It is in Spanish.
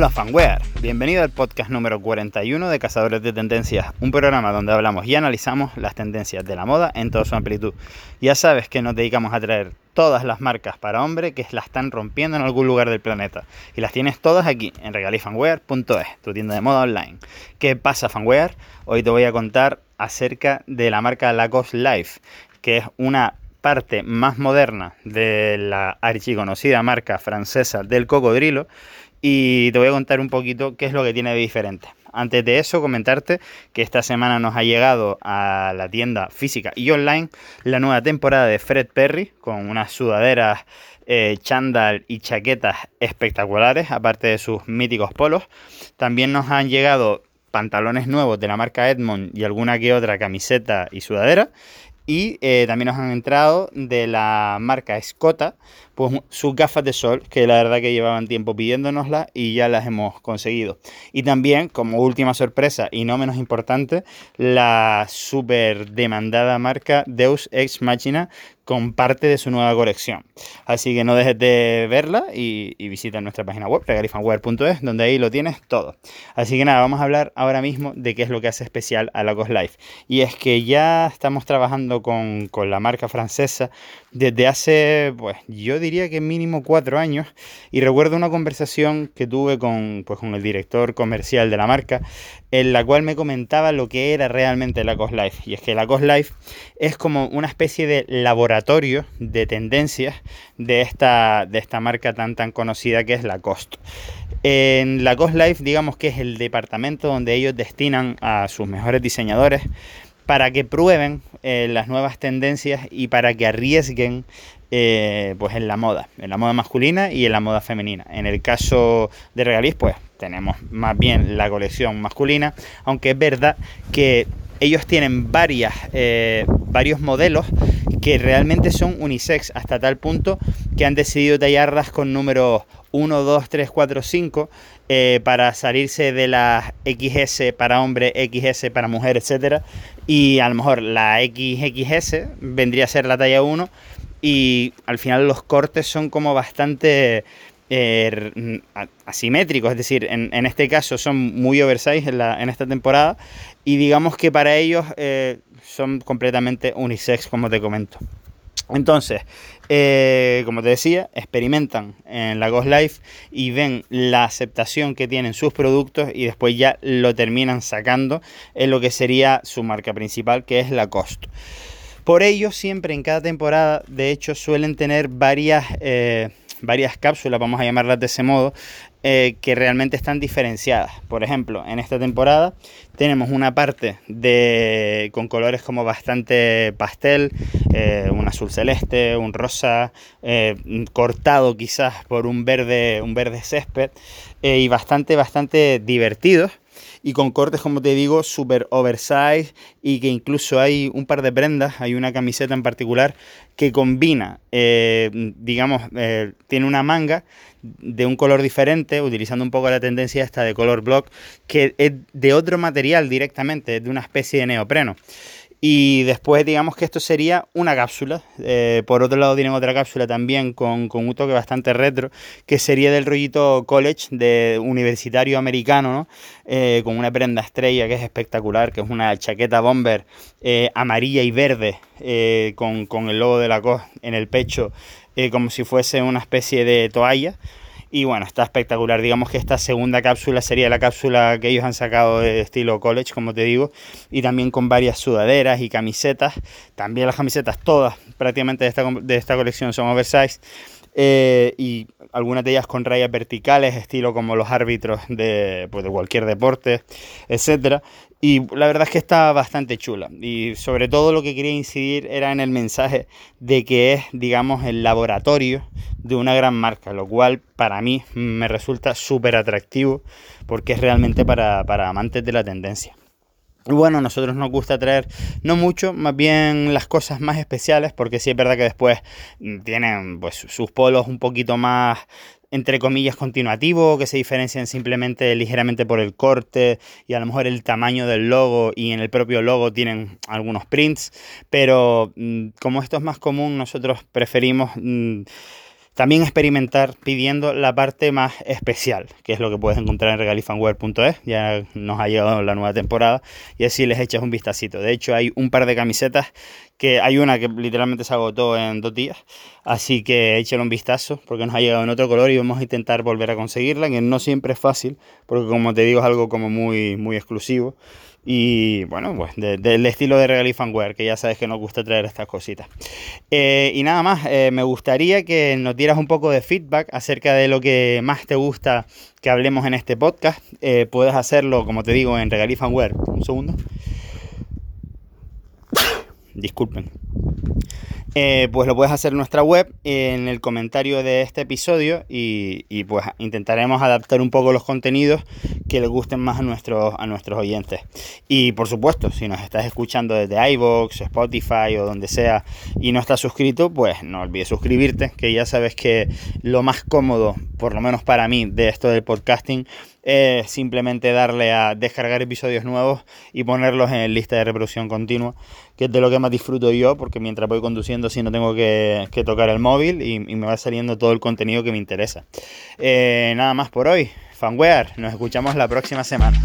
Hola fanware, bienvenido al podcast número 41 de Cazadores de Tendencias, un programa donde hablamos y analizamos las tendencias de la moda en toda su amplitud. Ya sabes que nos dedicamos a traer todas las marcas para hombre que las están rompiendo en algún lugar del planeta. Y las tienes todas aquí en regalifanwear.es, tu tienda de moda online. ¿Qué pasa fanwear? Hoy te voy a contar acerca de la marca Lacoste Life, que es una parte más moderna de la archiconocida marca francesa del cocodrilo y te voy a contar un poquito qué es lo que tiene de diferente. Antes de eso, comentarte que esta semana nos ha llegado a la tienda física y online la nueva temporada de Fred Perry con unas sudaderas, eh, chándal y chaquetas espectaculares, aparte de sus míticos polos. También nos han llegado pantalones nuevos de la marca Edmond y alguna que otra camiseta y sudadera. Y eh, también nos han entrado de la marca Scota, pues sus gafas de sol, que la verdad que llevaban tiempo pidiéndonoslas y ya las hemos conseguido. Y también, como última sorpresa y no menos importante, la súper demandada marca Deus Ex Machina con parte de su nueva colección. Así que no dejes de verla y, visita nuestra página web, regalifanware.es, donde ahí lo tienes todo. Así que nada, vamos a hablar ahora mismo de qué es lo que hace especial a la Cos Life. Y es que ya estamos trabajando con, con la marca francesa desde hace, pues yo diría que mínimo cuatro años, y recuerdo una conversación que tuve con, pues, con el director comercial de la marca, en la cual me comentaba lo que era realmente la Cost Life. Y es que la Cost Life es como una especie de laboratorio de tendencias de esta, de esta marca tan tan conocida que es la Cost. En la Cost Life, digamos que es el departamento donde ellos destinan a sus mejores diseñadores para que prueben eh, las nuevas tendencias y para que arriesguen eh, pues en la moda, en la moda masculina y en la moda femenina. En el caso de Regalis, pues tenemos más bien la colección masculina, aunque es verdad que ellos tienen varias, eh, varios modelos que realmente son unisex hasta tal punto que han decidido tallarlas con números 1, 2, 3, 4, 5 para salirse de las XS para hombre, XS para mujer, etcétera. Y a lo mejor la XXS vendría a ser la talla 1 y al final los cortes son como bastante eh, asimétricos, es decir, en, este caso son muy oversize en, en, esta temporada y digamos que para ellos eh, son completamente unisex, como te comento. Entonces, eh, como te decía, experimentan en la Ghost Life y ven la aceptación que tienen sus productos y después ya lo terminan sacando en lo que sería su marca principal, que es la Cost. Por ello, siempre en cada temporada, de hecho, suelen tener varias, eh, varias cápsulas, vamos a llamarlas de ese modo, eh, que realmente están diferenciadas. Por ejemplo, en esta temporada tenemos una parte de, con colores como bastante pastel, eh, un azul celeste, un rosa, cortado quizás por un verde, un verde césped, y bastante, bastante divertidos y con cortes, como te digo, super oversize y que incluso hay un par de prendas, hay una camiseta en particular que combina, eh, digamos, eh, tiene una manga de un color diferente, utilizando un poco la tendencia esta de color block, que es de otro material directamente, es de una especie de neopreno. Y después digamos que esto sería una cápsula. Eh, por otro lado tienen otra cápsula también con, un toque bastante retro, que sería del rollito college de universitario americano, ¿no? Eh, con una prenda estrella que es espectacular, que es una chaqueta bomber eh, amarilla y verde, con, con, el logo de la COS en el pecho, como si fuese una especie de toalla. Y bueno, está espectacular. Digamos que esta segunda cápsula sería la cápsula que ellos han sacado de estilo college, como te digo, y también con varias sudaderas y camisetas. También las camisetas todas prácticamente de esta, de esta colección son oversize. Eh, y algunas de ellas con rayas verticales, estilo como los árbitros de, pues, de cualquier deporte, etcétera. Y la verdad es que está bastante chula. Y sobre todo lo que quería incidir era en el mensaje de que es, digamos, el laboratorio de una gran marca, lo cual para mí me resulta súper atractivo porque es realmente para, para amantes de la tendencia. Bueno, nosotros nos gusta traer no mucho, más bien las cosas más especiales, porque sí es verdad que después tienen pues sus polos un poquito más entre comillas, continuativo, que se diferencian simplemente ligeramente por el corte y a lo mejor el tamaño del logo y en el propio logo tienen algunos prints, pero mm, como esto es más común, nosotros preferimos... Mm, también experimentar pidiendo la parte más especial, que es lo que puedes encontrar en regalifanware.es, ya nos ha llegado la nueva temporada, y así les echas un vistacito. De hecho, hay un par de camisetas que hay una que literalmente se agotó en dos días, así que échale un vistazo porque nos ha llegado en otro color y vamos a intentar volver a conseguirla, que no siempre es fácil, porque como te digo es algo como muy, muy exclusivo y bueno, pues del estilo de Fanware, que ya sabes que nos gusta traer estas cositas. Eh, y nada más, eh, me gustaría que nos dieras un poco de feedback acerca de lo que más te gusta que hablemos en este podcast. Eh, puedes hacerlo, como te digo, en Regal. Un segundo disculpen. Eh, pues lo puedes hacer en nuestra web, en el comentario de este episodio y, pues intentaremos adaptar un poco los contenidos que les gusten más a nuestros, a nuestros oyentes. Y por supuesto, si nos estás escuchando desde iVoox, Spotify o donde sea y no estás suscrito, pues no olvides suscribirte, que ya sabes que lo más cómodo, por lo menos para mí, de esto del podcasting simplemente darle a descargar episodios nuevos y ponerlos en lista de reproducción continua, que es de lo que más disfruto yo, porque mientras voy conduciendo si no tengo que, tocar el móvil y, me va saliendo todo el contenido que me interesa. Eh, nada más por hoy, fanware, nos escuchamos la próxima semana.